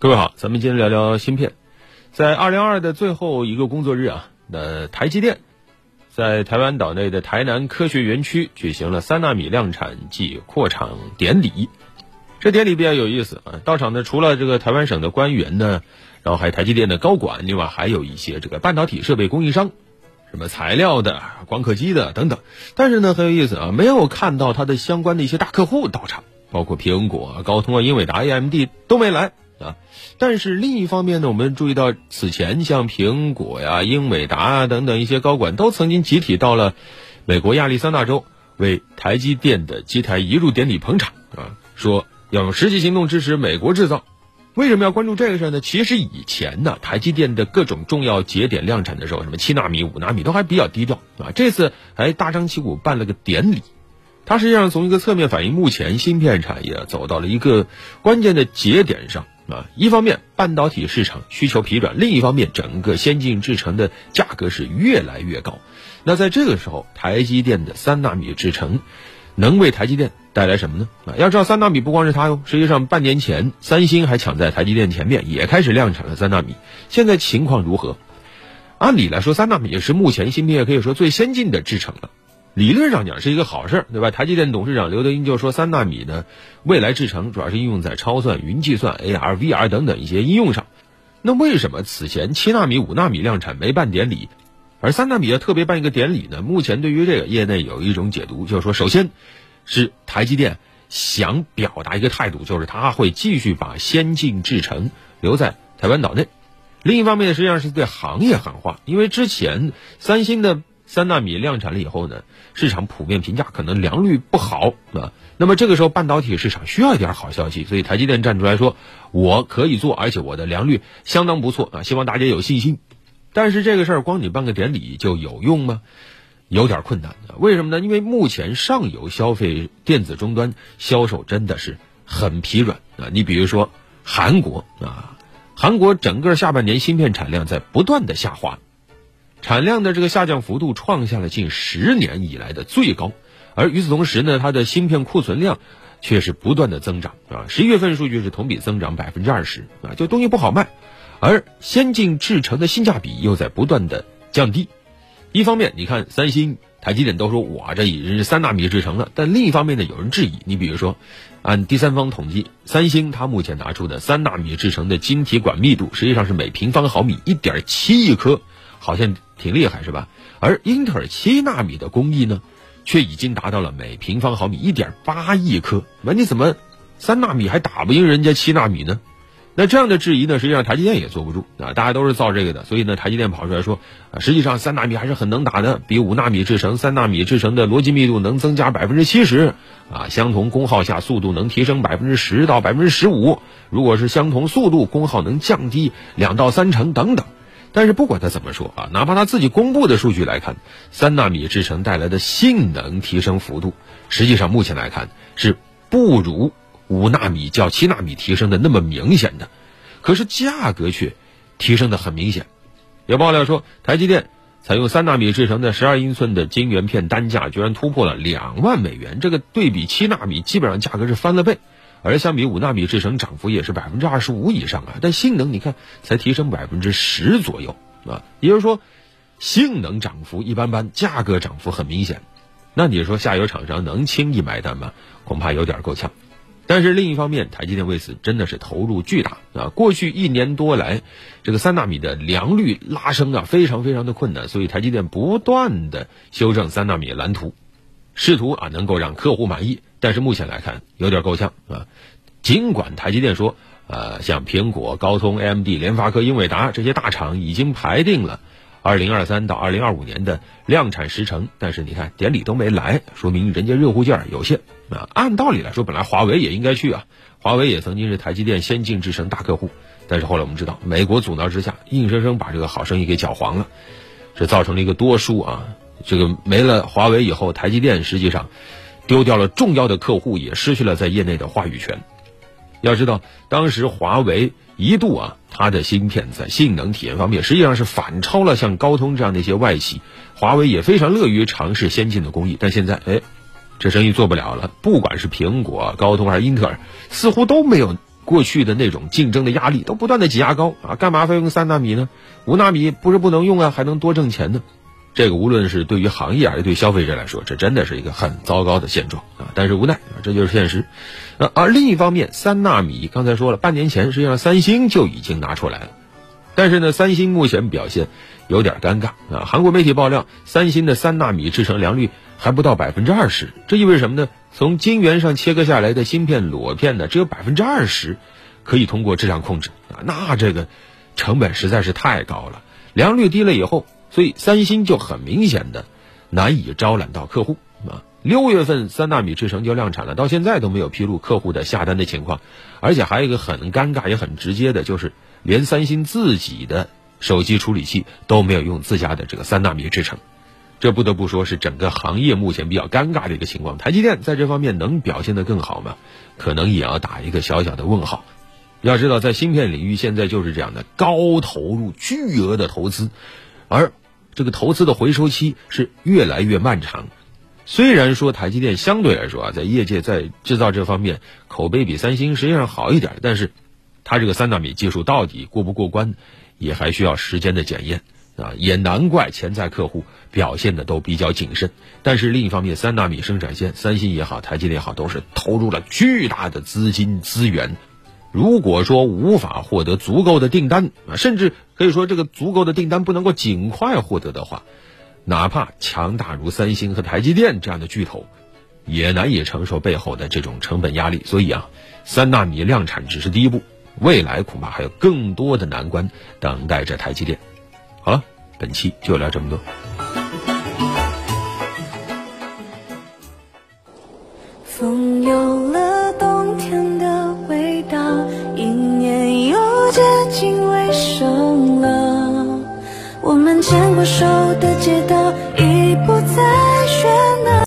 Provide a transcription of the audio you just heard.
各位好，咱们今天聊聊芯片。在二零二的最后一个工作日啊，那台积电在台湾岛内的台南科学园区举行了三纳米量产暨扩厂典礼。这典礼比较有意思啊，到场的除了这个台湾省的官员呢，然后还有台积电的高管，另外还有一些这个半导体设备供应商，什么材料的、光刻机的等等。但是呢，很有意思啊，没有看到它的相关的一些大客户到场，包括苹果、高通啊、英伟达、AMD 都没来。啊，但是另一方面呢，我们注意到此前像苹果呀、英伟达啊等等一些高管都曾经集体到了美国亚利桑那州为台积电的机台移入典礼捧场啊，说要用实际行动支持美国制造。为什么要关注这个事呢？其实以前呢，台积电的各种重要节点量产的时候，什么七纳米、五纳米都还比较低调啊。这次还大张旗鼓办了个典礼，它实际上从一个侧面反映目前芯片产业走到了一个关键的节点上。啊，一方面半导体市场需求疲软，另一方面整个先进制程的价格是越来越高。那在这个时候，台积电的三纳米制程能为台积电带来什么呢？啊，要知道三纳米不光是它哟，实际上半年前三星还抢在台积电前面，也开始量产了三纳米。现在情况如何？按理来说，三纳米也是目前芯片业可以说最先进的制程了。理论上讲是一个好事儿，对吧？台积电董事长刘德英就说，三纳米呢，未来制程主要是应用在超算、云计算、AR、VR 等等一些应用上。那为什么此前七纳米、五纳米量产没办典礼，而三纳米要特别办一个典礼呢？目前对于这个业内有一种解读，就是说，首先是台积电想表达一个态度，就是它会继续把先进制程留在台湾岛内；另一方面，实际上是对行业喊话，因为之前三星的。三纳米量产了以后呢，市场普遍评价可能良率不好啊。那么这个时候半导体市场需要一点好消息，所以台积电站出来说我可以做，而且我的良率相当不错啊，希望大家有信心。但是这个事儿光你办个典礼就有用吗？有点困难。为什么呢？因为目前上游消费电子终端销售真的是很疲软啊。你比如说韩国啊，韩国整个下半年芯片产量在不断的下滑。产量的这个下降幅度创下了近十年以来的最高，而与此同时呢，它的芯片库存量却是不断的增长啊。十一月份数据是同比增长百分之二十啊，就东西不好卖，而先进制程的性价比又在不断的降低。一方面，你看三星、台积电都说我这已经是三纳米制程了，但另一方面呢，有人质疑。你比如说，按第三方统计，三星它目前拿出的三纳米制程的晶体管密度实际上是每平方毫米一点七亿颗。好像挺厉害是吧？而英特尔七纳米的工艺呢，却已经达到了每平方毫米一点八亿颗。那你怎么三纳米还打不赢人家七纳米呢？那这样的质疑呢，实际上台积电也坐不住啊！大家都是造这个的，所以呢，台积电跑出来说，啊，实际上三纳米还是很能打的，比五纳米制成，三纳米制成的逻辑密度能增加百分之七十啊，相同功耗下速度能提升百分之十到百分之十五，如果是相同速度，功耗能降低两到三成等等。但是不管他怎么说啊，哪怕他自己公布的数据来看，三纳米制程带来的性能提升幅度，实际上目前来看是不如五纳米较七纳米提升的那么明显的，可是价格却提升的很明显。有爆料说，台积电采用三纳米制成的十二英寸的晶圆片单价居然突破了两万美元，这个对比七纳米基本上价格是翻了倍。而相比五纳米制程，涨幅也是百分之二十五以上啊！但性能你看才提升百分之十左右啊，也就是说，性能涨幅一般般，价格涨幅很明显。那你说下游厂商能轻易买单吗？恐怕有点够呛。但是另一方面，台积电为此真的是投入巨大啊！过去一年多来，这个三纳米的良率拉升啊，非常非常的困难，所以台积电不断的修正三纳米蓝图。试图啊能够让客户满意，但是目前来看有点够呛啊。尽管台积电说，呃，像苹果、高通、AMD、联发科、英伟达这些大厂已经排定了二零二三到二零二五年的量产时程，但是你看典礼都没来，说明人家热乎劲儿有限啊。按道理来说，本来华为也应该去啊，华为也曾经是台积电先进制程大客户，但是后来我们知道，美国阻挠之下，硬生生把这个好生意给搅黄了，这造成了一个多输啊。这个没了华为以后，台积电实际上丢掉了重要的客户，也失去了在业内的话语权。要知道，当时华为一度啊，它的芯片在性能体验方面实际上是反超了像高通这样的一些外企。华为也非常乐于尝试先进的工艺，但现在哎，这生意做不了了。不管是苹果、高通还是英特尔，似乎都没有过去的那种竞争的压力都不断的挤牙膏啊，干嘛非用三纳米呢？五纳米不是不能用啊，还能多挣钱呢。这个无论是对于行业还是对消费者来说，这真的是一个很糟糕的现状啊！但是无奈啊，这就是现实。呃，而另一方面，三纳米刚才说了，半年前实际上三星就已经拿出来了，但是呢，三星目前表现有点尴尬啊。韩国媒体爆料，三星的三纳米制程良率还不到百分之二十，这意味着什么呢？从晶圆上切割下来的芯片裸片呢，只有百分之二十可以通过质量控制啊，那这个成本实在是太高了，良率低了以后。所以三星就很明显的难以招揽到客户啊。六月份三纳米制程就量产了，到现在都没有披露客户的下单的情况，而且还有一个很尴尬也很直接的，就是连三星自己的手机处理器都没有用自家的这个三纳米制程，这不得不说是整个行业目前比较尴尬的一个情况。台积电在这方面能表现得更好吗？可能也要打一个小小的问号。要知道，在芯片领域现在就是这样的，高投入、巨额的投资，而这个投资的回收期是越来越漫长。虽然说台积电相对来说啊，在业界在制造这方面口碑比三星实际上好一点，但是它这个三纳米技术到底过不过关，也还需要时间的检验啊。也难怪潜在客户表现的都比较谨慎。但是另一方面，三纳米生产线，三星也好，台积电也好，都是投入了巨大的资金资源。如果说无法获得足够的订单啊，甚至可以说这个足够的订单不能够尽快获得的话，哪怕强大如三星和台积电这样的巨头，也难以承受背后的这种成本压力。所以啊，三纳米量产只是第一步，未来恐怕还有更多的难关等待着台积电。好了，本期就聊这么多。风有熟的街道